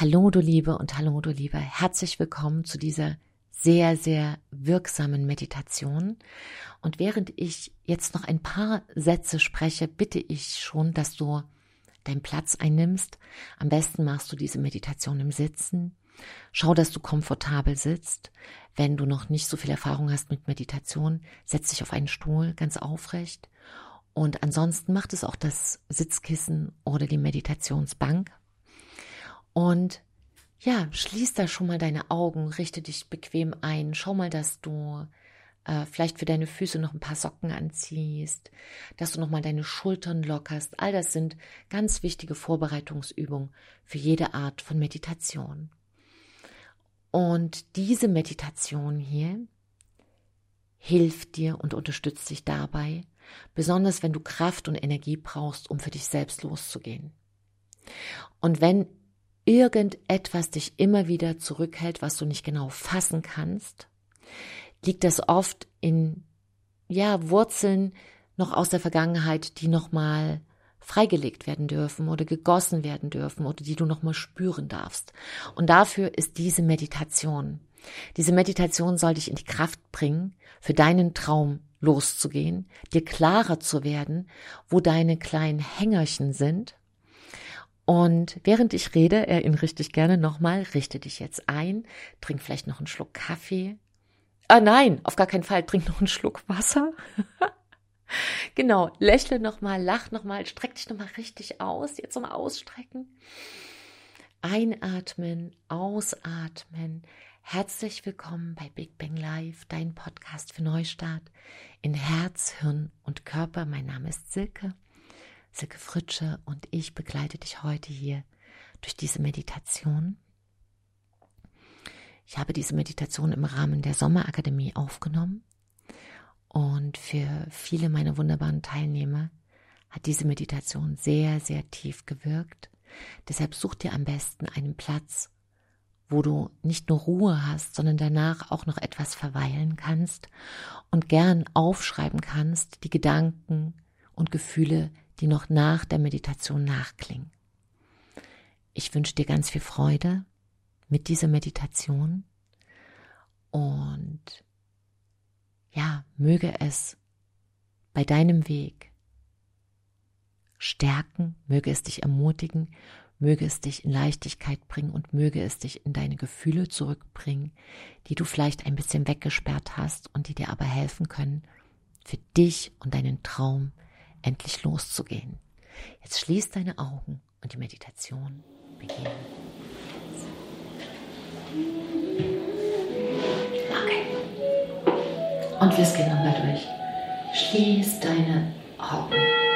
Hallo du Liebe und hallo du Liebe, herzlich willkommen zu dieser sehr, sehr wirksamen Meditation. Und während ich jetzt noch ein paar Sätze spreche, bitte ich schon, dass du deinen Platz einnimmst. Am besten machst du diese Meditation im Sitzen. Schau, dass du komfortabel sitzt. Wenn du noch nicht so viel Erfahrung hast mit Meditation, setz dich auf einen Stuhl ganz aufrecht. Und ansonsten macht es auch das Sitzkissen oder die Meditationsbank. Und ja, schließ da schon mal deine Augen, richte dich bequem ein, schau mal, dass du äh, vielleicht für deine Füße noch ein paar Socken anziehst, dass du noch mal deine Schultern lockerst. All das sind ganz wichtige Vorbereitungsübungen für jede Art von Meditation. Und diese Meditation hier hilft dir und unterstützt dich dabei, besonders wenn du Kraft und Energie brauchst, um für dich selbst loszugehen. Und wenn irgendetwas dich immer wieder zurückhält, was du nicht genau fassen kannst, liegt das oft in ja Wurzeln noch aus der Vergangenheit, die noch mal freigelegt werden dürfen oder gegossen werden dürfen oder die du noch mal spüren darfst. Und dafür ist diese Meditation. Diese Meditation soll dich in die Kraft bringen, für deinen Traum loszugehen, dir klarer zu werden, wo deine kleinen Hängerchen sind und während ich rede, erinnere ich dich gerne nochmal, richte dich jetzt ein, trink vielleicht noch einen Schluck Kaffee. Ah nein, auf gar keinen Fall, trink noch einen Schluck Wasser. genau, lächle nochmal, lach nochmal, streck dich nochmal richtig aus, jetzt nochmal ausstrecken. Einatmen, ausatmen. Herzlich willkommen bei Big Bang Live, dein Podcast für Neustart in Herz, Hirn und Körper. Mein Name ist Silke. Silke Fritsche und ich begleite dich heute hier durch diese Meditation. Ich habe diese Meditation im Rahmen der Sommerakademie aufgenommen und für viele meiner wunderbaren Teilnehmer hat diese Meditation sehr, sehr tief gewirkt. Deshalb such dir am besten einen Platz, wo du nicht nur Ruhe hast, sondern danach auch noch etwas verweilen kannst und gern aufschreiben kannst, die Gedanken und Gefühle, die noch nach der Meditation nachklingen. Ich wünsche dir ganz viel Freude mit dieser Meditation und ja, möge es bei deinem Weg stärken, möge es dich ermutigen, möge es dich in Leichtigkeit bringen und möge es dich in deine Gefühle zurückbringen, die du vielleicht ein bisschen weggesperrt hast und die dir aber helfen können, für dich und deinen Traum endlich loszugehen. Jetzt schließ deine Augen und die Meditation beginnt. Okay. Und wir gehen nochmal durch. Schließ deine Augen.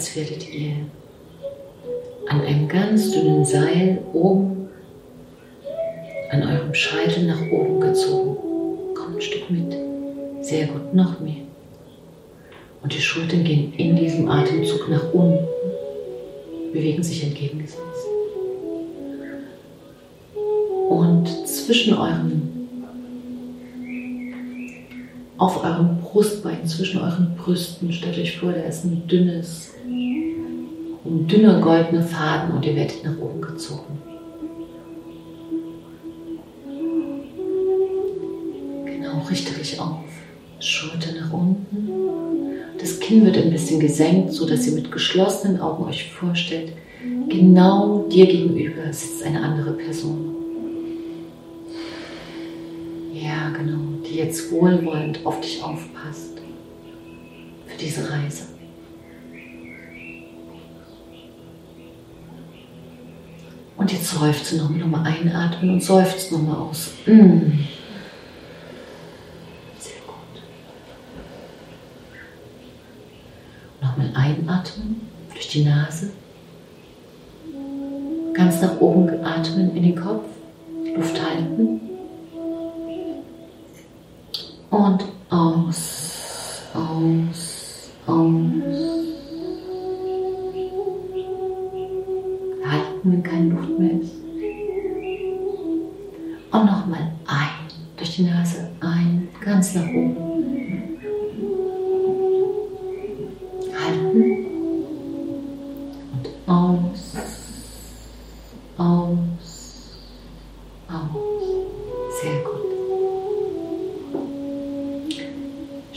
Als werdet ihr an einem ganz dünnen Seil oben an eurem Scheitel nach oben gezogen. Komm ein Stück mit. Sehr gut, noch mehr. Und die Schultern gehen in diesem Atemzug nach unten, bewegen sich entgegengesetzt. Und zwischen euren auf eurem Brustbein, zwischen euren Brüsten. Stellt euch vor, da ist ein dünnes, ein dünner goldener Faden und ihr werdet nach oben gezogen. Genau, richte dich auf. Schulter nach unten. Das Kinn wird ein bisschen gesenkt, sodass ihr mit geschlossenen Augen euch vorstellt, genau dir gegenüber sitzt eine andere Person. Ja, genau, die jetzt wohlwollend auf dich aufpasst für diese Reise. Und jetzt seufzt nochmal, nochmal einatmen und seufzt nochmal aus. Mm. Sehr gut. Nochmal einatmen durch die Nase. Ganz nach oben atmen in den Kopf, Luft halten. Und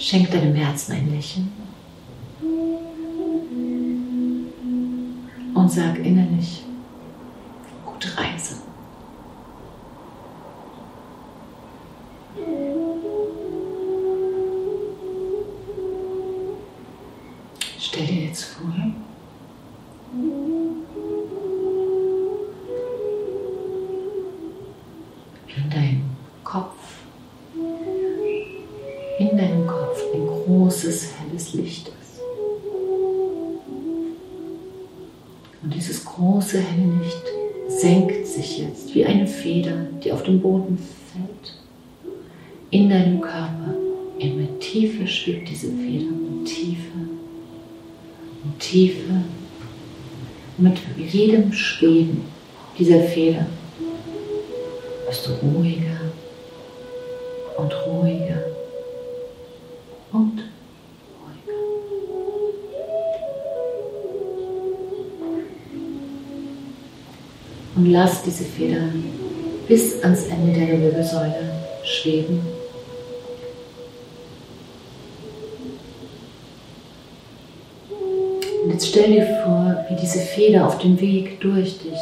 Schenk deinem Herzen ein Lächeln. Und sag innerlich, schwebt diese Feder und tiefer und tiefer. Mit jedem Schweben dieser Feder wirst du ruhiger und ruhiger und ruhiger. Und lass diese Feder bis ans Ende deiner Wirbelsäule schweben. Jetzt stell dir vor, wie diese Feder auf dem Weg durch dich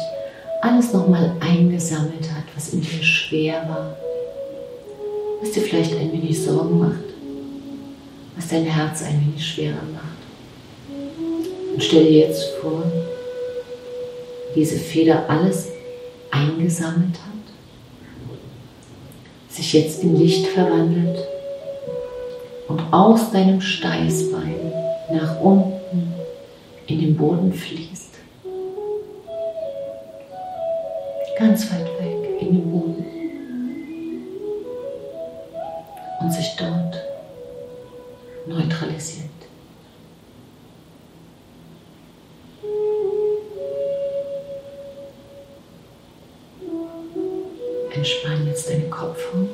alles nochmal eingesammelt hat, was in dir schwer war, was dir vielleicht ein wenig Sorgen macht, was dein Herz ein wenig schwerer macht. Und stell dir jetzt vor, wie diese Feder alles eingesammelt hat, sich jetzt in Licht verwandelt. Und aus deinem Steißbein nach unten in den Boden fließt. Ganz weit weg in den Boden. Und sich dort neutralisiert. Entspann jetzt deine Kopfhaut,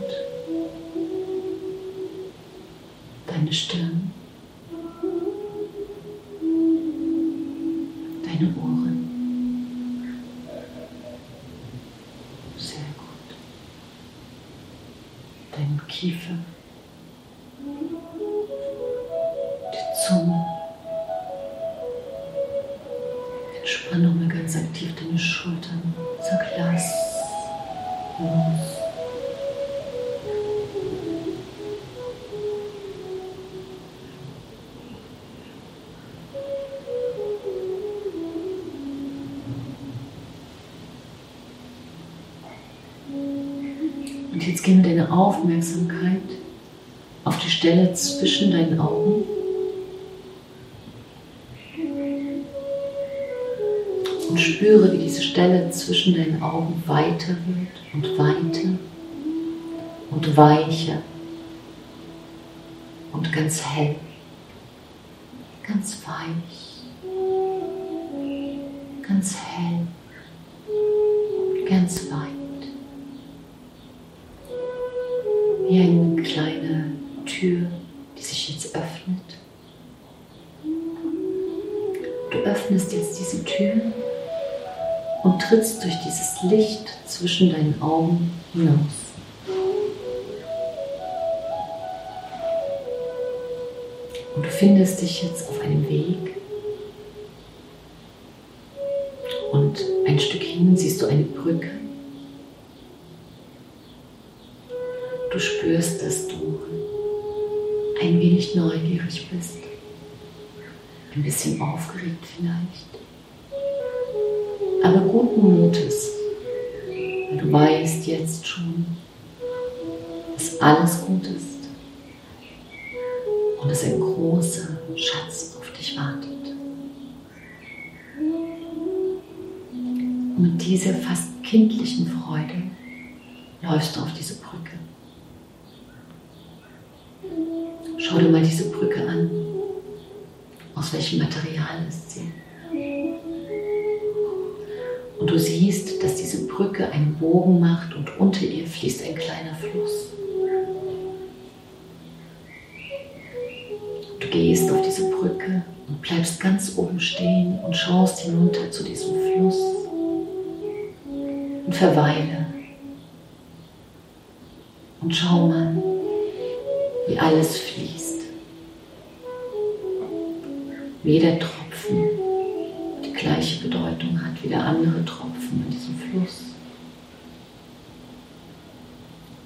deine Stirn, deine Ohren. Aufmerksamkeit auf die Stelle zwischen deinen Augen. Und spüre, wie diese Stelle zwischen deinen Augen weiter wird und weiter und weicher und ganz hell, ganz weich, ganz hell, ganz weit. Wie eine kleine Tür, die sich jetzt öffnet. Du öffnest jetzt diese Tür und trittst durch dieses Licht zwischen deinen Augen hinaus. Und du befindest dich jetzt auf einem Weg neugierig bist, ein bisschen aufgeregt vielleicht, aber guten Mutes. Du weißt jetzt schon, dass alles gut ist und dass ein großer Schatz auf dich wartet. Und mit dieser fast kindlichen Freude läufst du auf diese Brücke. Schau dir mal diese Brücke an. Aus welchem Material ist sie? Und du siehst, dass diese Brücke einen Bogen macht und unter ihr fließt ein kleiner Fluss. Du gehst auf diese Brücke und bleibst ganz oben stehen und schaust hinunter zu diesem Fluss und verweile. Und schau mal, wie alles fließt. Jeder Tropfen die gleiche Bedeutung hat wie der andere Tropfen in diesem Fluss.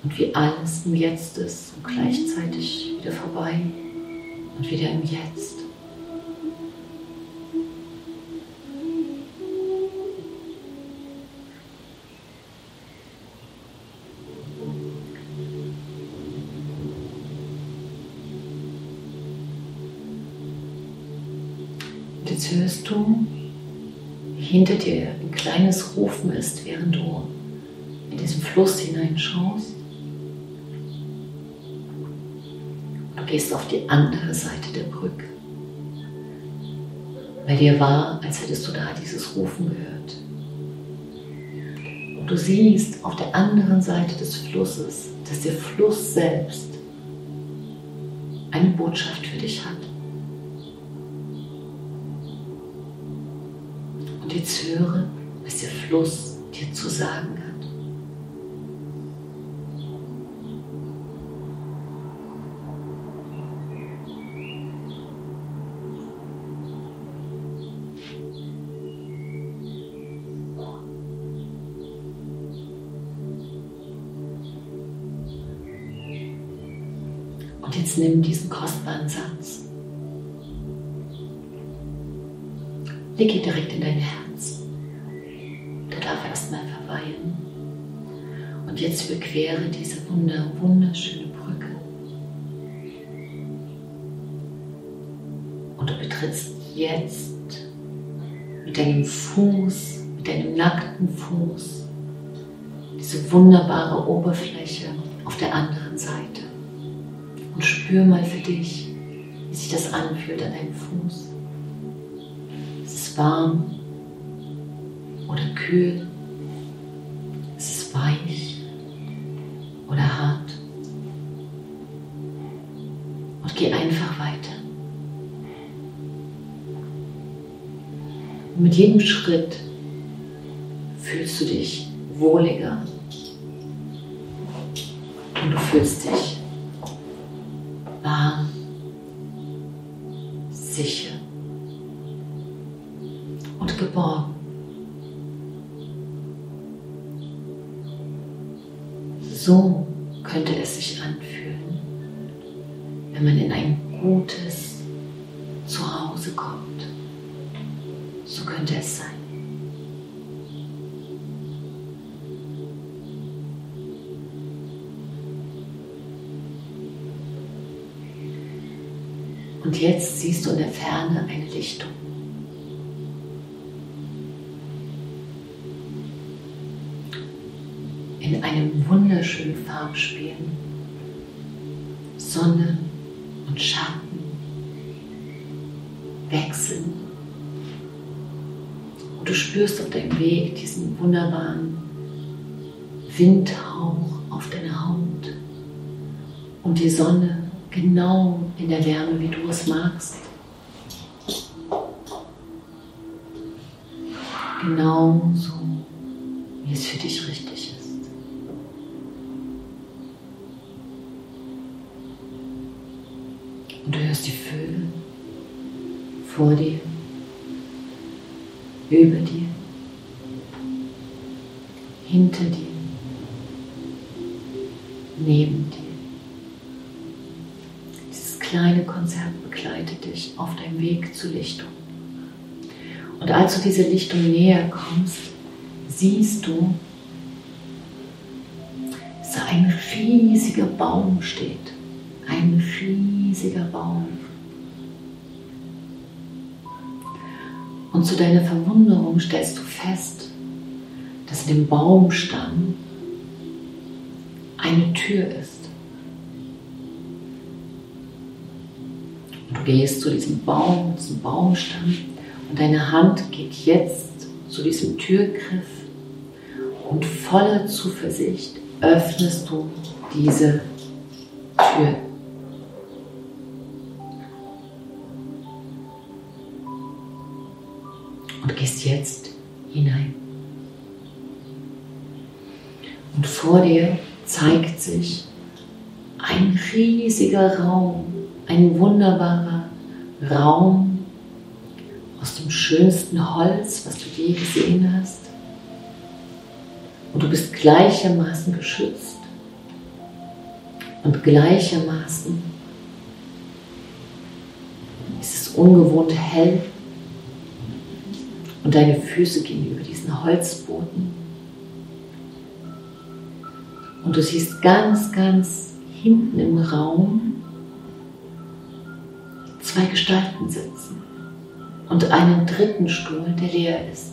Und wie alles im Jetzt ist und gleichzeitig wieder vorbei und wieder im Jetzt. Du, wie hinter dir ein kleines Rufen ist, während du in diesen Fluss hineinschaust. gehst auf die andere Seite der Brücke. Bei dir war, als hättest du da dieses Rufen gehört. Und du siehst auf der anderen Seite des Flusses, dass der Fluss selbst eine Botschaft für dich hat. Jetzt höre, was der Fluss dir zu sagen hat. Und jetzt nimm diesen kostbaren Satz. Leg ihn direkt in dein Herz. Jetzt überquere diese wunder, wunderschöne Brücke. Und du betrittst jetzt mit deinem Fuß, mit deinem nackten Fuß, diese wunderbare Oberfläche auf der anderen Seite. Und spür mal für dich, wie sich das anfühlt an deinem Fuß. Ist es warm oder kühl? Ist es weich geh einfach weiter. Und mit jedem Schritt fühlst du dich wohliger und du fühlst dich wunderschönen Farbspiel. Sonne und Schatten wechseln. Und du spürst auf deinem Weg diesen wunderbaren Windhauch auf deiner Haut und die Sonne genau in der Wärme, wie du es magst. Genau so, wie es für dich richtig vor dir, über dir, hinter dir, neben dir. Dieses kleine Konzert begleitet dich auf deinem Weg zur Lichtung. Und als du diese Lichtung näher kommst, siehst du, dass da ein riesiger Baum steht. Ein riesiger Baum. Und zu deiner Verwunderung stellst du fest, dass in dem Baumstamm eine Tür ist. Und du gehst zu diesem Baum, diesem Baumstamm und deine Hand geht jetzt zu diesem Türgriff und voller Zuversicht öffnest du diese Tür. Riesiger Raum, ein wunderbarer Raum aus dem schönsten Holz, was du je gesehen hast. Und du bist gleichermaßen geschützt und gleichermaßen ist es ungewohnt hell und deine Füße gehen über diesen Holzboden. Und du siehst ganz, ganz hinten im Raum zwei Gestalten sitzen und einen dritten Stuhl, der leer ist.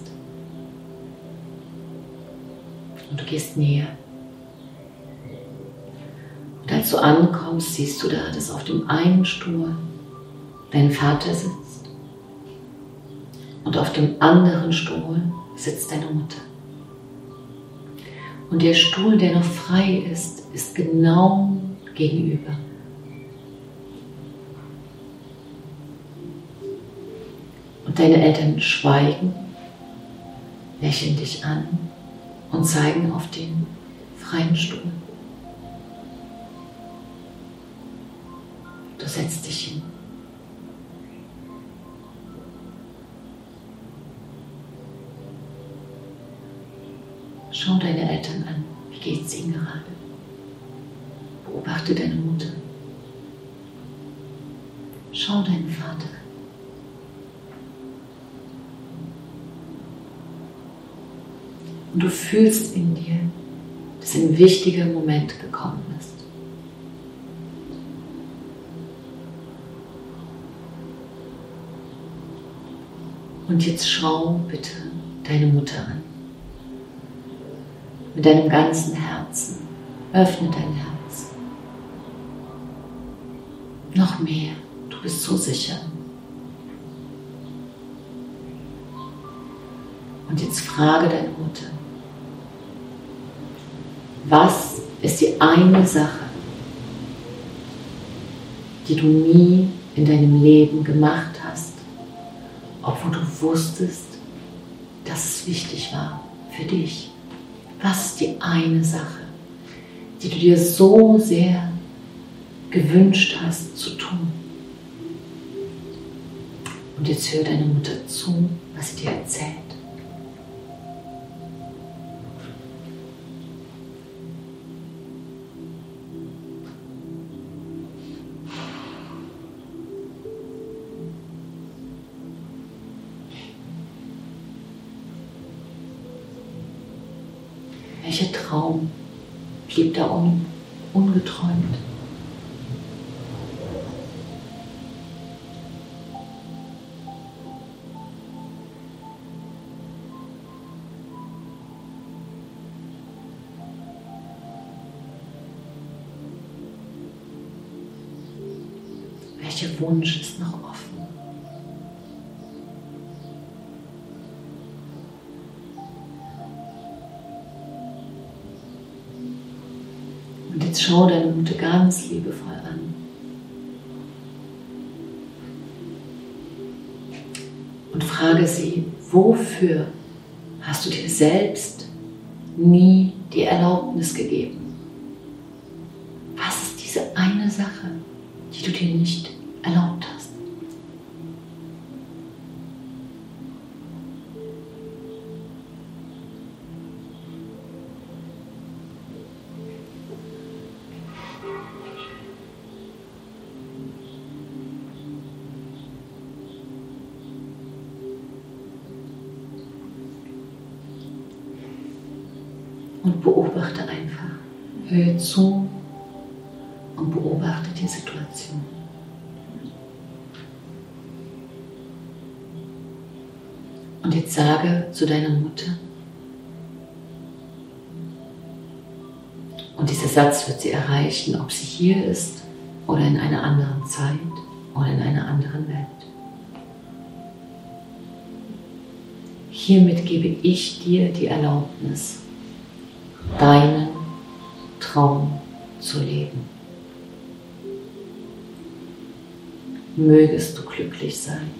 Und du gehst näher. Und als du ankommst, siehst du da, dass auf dem einen Stuhl dein Vater sitzt und auf dem anderen Stuhl sitzt deine Mutter. Und der Stuhl, der noch frei ist, ist genau gegenüber. Deine Eltern schweigen, lächeln dich an und zeigen auf den freien Stuhl. Du setzt dich hin. Schau deine Eltern an. Wie geht es ihnen gerade? Beobachte deine Mutter. Schau deinen Vater. Und du fühlst in dir, dass ein wichtiger Moment gekommen ist. Und jetzt schau bitte deine Mutter an. Mit deinem ganzen Herzen. Öffne dein Herz. Noch mehr. Du bist so sicher. Und jetzt frage deine Mutter, was ist die eine Sache, die du nie in deinem Leben gemacht hast, obwohl du wusstest, dass es wichtig war für dich? Was ist die eine Sache, die du dir so sehr gewünscht hast zu tun? Und jetzt hör deine Mutter zu, was sie dir erzählt. Blieb da un ungeträumt? Welcher Wunsch ist noch jetzt schau deine Mutter ganz liebevoll an. Und frage sie, wofür hast du dir selbst nie die Erlaubnis gegeben? Zu und beobachte die Situation. Und jetzt sage zu deiner Mutter, und dieser Satz wird sie erreichen, ob sie hier ist oder in einer anderen Zeit oder in einer anderen Welt. Hiermit gebe ich dir die Erlaubnis, deinen Traum zu leben. Mögest du glücklich sein.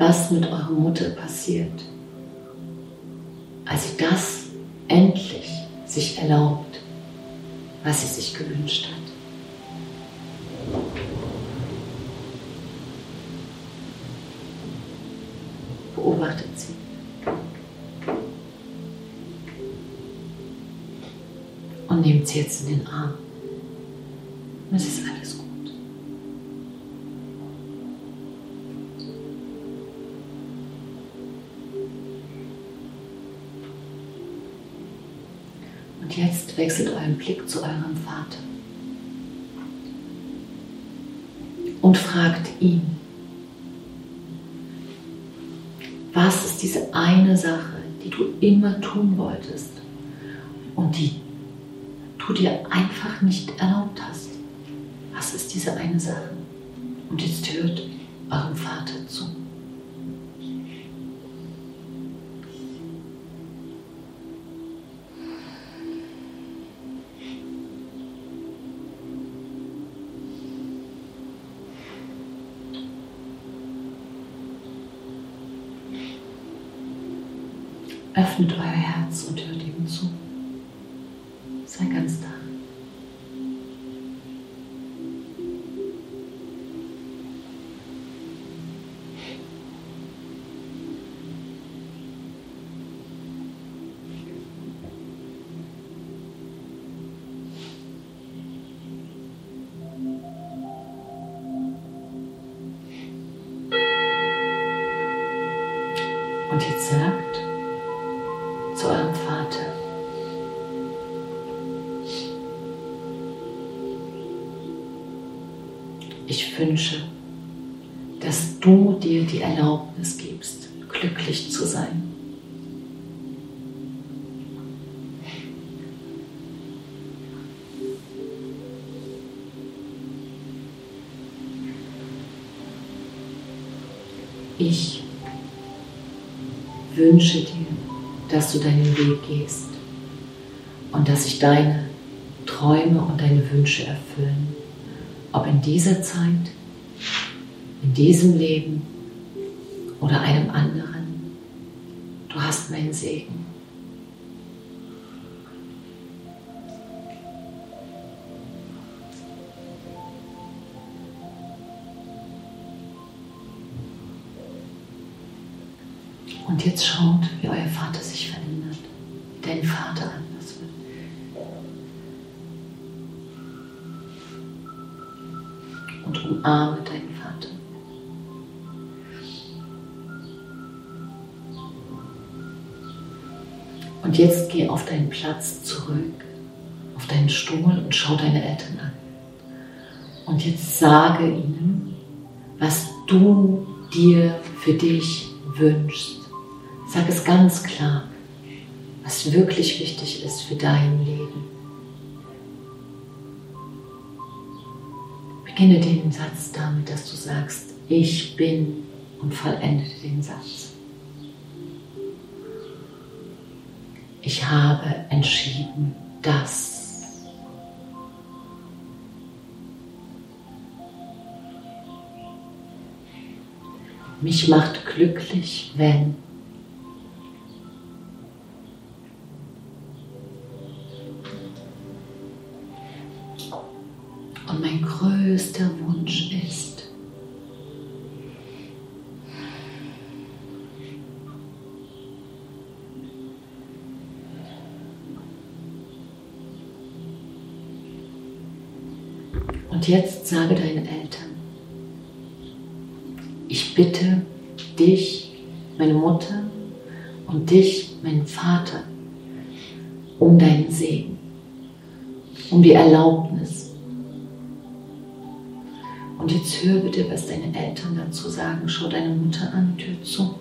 Was mit eurer Mutter passiert, als sie das endlich sich erlaubt, was sie sich gewünscht hat. Beobachtet sie. Und nehmt sie jetzt in den Arm. Blick zu eurem Vater und fragt ihn, was ist diese eine Sache, die du immer tun wolltest und die du dir einfach nicht erlaubt hast? Was ist diese eine Sache? Öffnet euer Herz und hört wünsche, dass du dir die Erlaubnis gibst, glücklich zu sein. Ich wünsche dir, dass du deinen Weg gehst und dass sich deine Träume und deine Wünsche erfüllen. Ob in dieser Zeit, in diesem Leben oder einem anderen. Du hast meinen Segen. Und jetzt schaut, wie euer Vater sich verändert, wie dein Vater anders wird. Und umarme Und jetzt geh auf deinen Platz zurück, auf deinen Stuhl und schau deine Eltern an. Und jetzt sage ihnen, was du dir für dich wünschst. Sag es ganz klar, was wirklich wichtig ist für dein Leben. Beginne den Satz damit, dass du sagst, ich bin und vollende den Satz. Ich habe entschieden, dass. Mich macht glücklich, wenn Und jetzt sage deinen Eltern, ich bitte dich, meine Mutter und dich, meinen Vater, um deinen Segen, um die Erlaubnis. Und jetzt hör bitte, was deine Eltern dazu sagen. Schau deine Mutter an, Tür zu.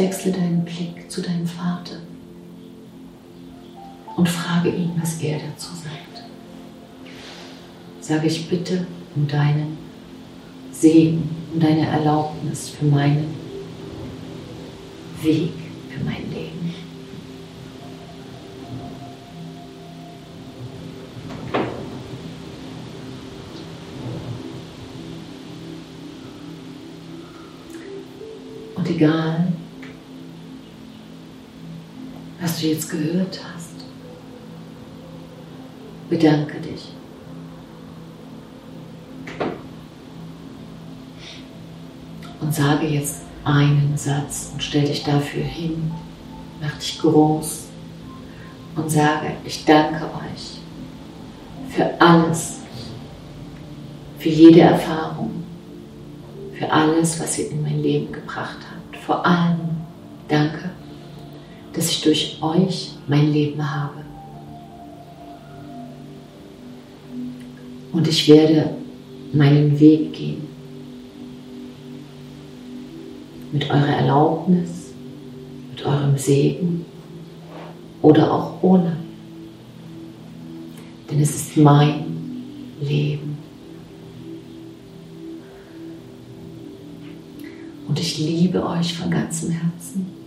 Wechsle deinen Blick zu deinem Vater und frage ihn, was er dazu sagt. Sage ich bitte um deinen Segen, um deine Erlaubnis für meinen Weg, für mein Leben. Und egal, du jetzt gehört hast, bedanke dich. Und sage jetzt einen Satz und stell dich dafür hin, mach dich groß und sage, ich danke euch für alles, für jede Erfahrung, für alles, was ihr in mein Leben gebracht habt. Vor allem danke, durch euch mein Leben habe. Und ich werde meinen Weg gehen. Mit eurer Erlaubnis, mit eurem Segen oder auch ohne. Denn es ist mein Leben. Und ich liebe euch von ganzem Herzen.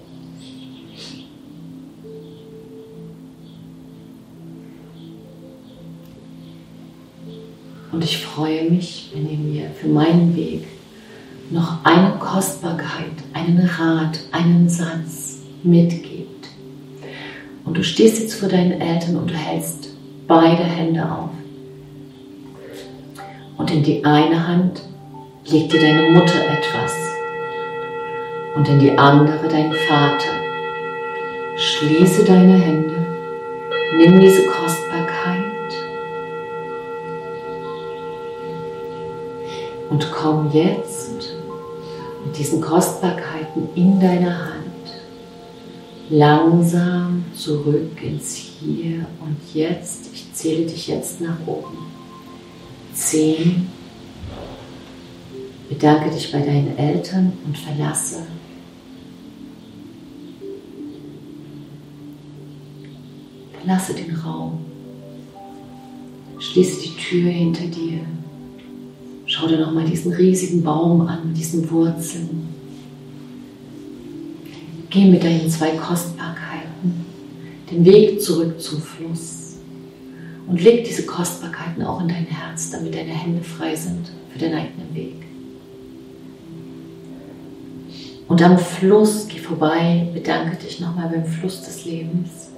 Und ich freue mich, wenn ihr mir für meinen Weg noch eine Kostbarkeit, einen Rat, einen Satz mitgibt. Und du stehst jetzt vor deinen Eltern und du hältst beide Hände auf. Und in die eine Hand legt dir deine Mutter etwas und in die andere dein Vater. Schließe deine Hände, nimm diese Kostbarkeit Komm jetzt mit diesen Kostbarkeiten in deiner Hand langsam zurück ins Hier und Jetzt. Ich zähle dich jetzt nach oben. Zehn. Bedanke dich bei deinen Eltern und verlasse. Verlasse den Raum. Schließe die Tür hinter dir. Schau dir nochmal diesen riesigen Baum an mit diesen Wurzeln. Geh mit deinen zwei Kostbarkeiten den Weg zurück zum Fluss und leg diese Kostbarkeiten auch in dein Herz, damit deine Hände frei sind für deinen eigenen Weg. Und am Fluss geh vorbei, bedanke dich nochmal beim Fluss des Lebens.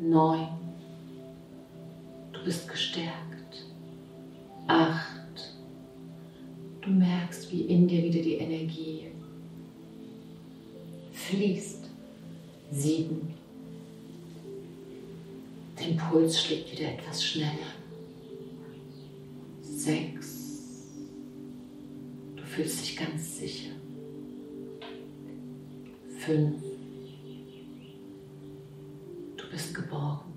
Neun. Du bist gestärkt. Acht. Du merkst, wie in dir wieder die Energie fließt. Sieben. Dein Puls schlägt wieder etwas schneller. Sechs. Du fühlst dich ganz sicher. Fünf. Du bist geborgen.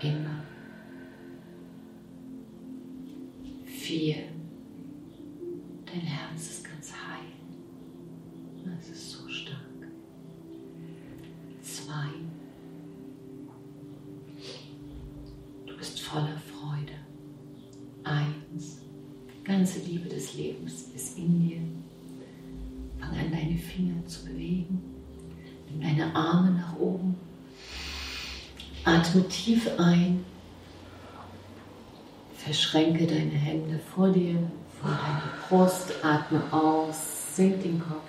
Immer. Vier. Dein Herz ist ganz heil. Es ist so stark. Zwei. Du bist voller Freude. Eins. Die ganze Liebe des Lebens ist in dir. Fang an, deine Finger zu bewegen. Nimm deine Arme nach oben. Atme tief ein Verschränke deine Hände vor dir, vor deiner Brust, atme aus, sink den Kopf.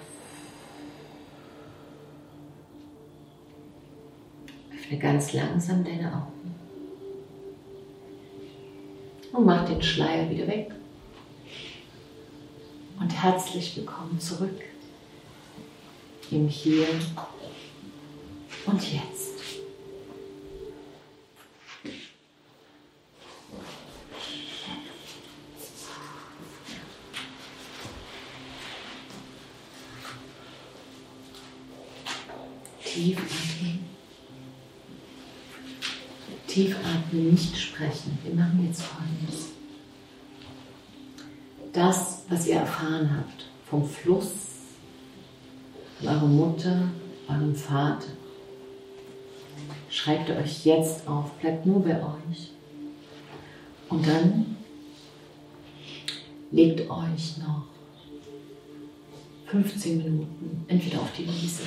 Öffne ganz langsam deine Augen. Und mach den Schleier wieder weg. Und herzlich willkommen zurück im Hier und Jetzt. Tief atmen. Atmen, nicht sprechen. Wir machen jetzt Folgendes. Das, was ihr erfahren habt vom Fluss, von eurer Mutter, eurem Vater, schreibt euch jetzt auf, bleibt nur bei euch. Und dann legt euch noch 15 Minuten entweder auf die Wiese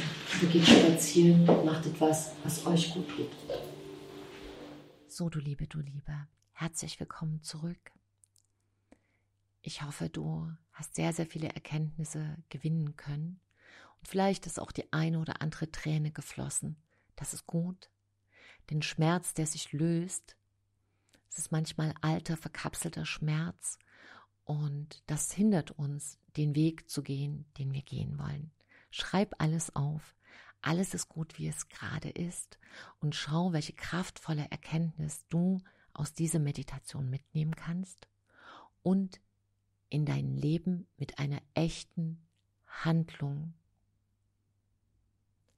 geht spazieren, macht etwas, was euch gut tut. So, du Liebe, du Liebe, herzlich willkommen zurück. Ich hoffe, du hast sehr, sehr viele Erkenntnisse gewinnen können und vielleicht ist auch die eine oder andere Träne geflossen. Das ist gut. Den Schmerz, der sich löst, es ist manchmal alter, verkapselter Schmerz und das hindert uns, den Weg zu gehen, den wir gehen wollen. Schreib alles auf. Alles ist gut, wie es gerade ist. Und schau, welche kraftvolle Erkenntnis du aus dieser Meditation mitnehmen kannst und in dein Leben mit einer echten Handlung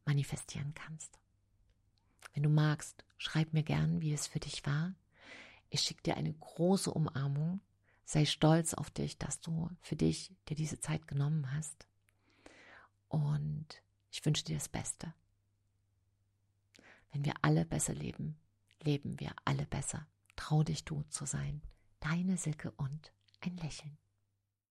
manifestieren kannst. Wenn du magst, schreib mir gern, wie es für dich war. Ich schicke dir eine große Umarmung Sei stolz auf dich, dass du für dich dir diese Zeit genommen hast. Und ich wünsche dir das Beste. Wenn wir alle besser leben, leben wir alle besser. Trau dich du zu sein. Deine Silke und ein Lächeln.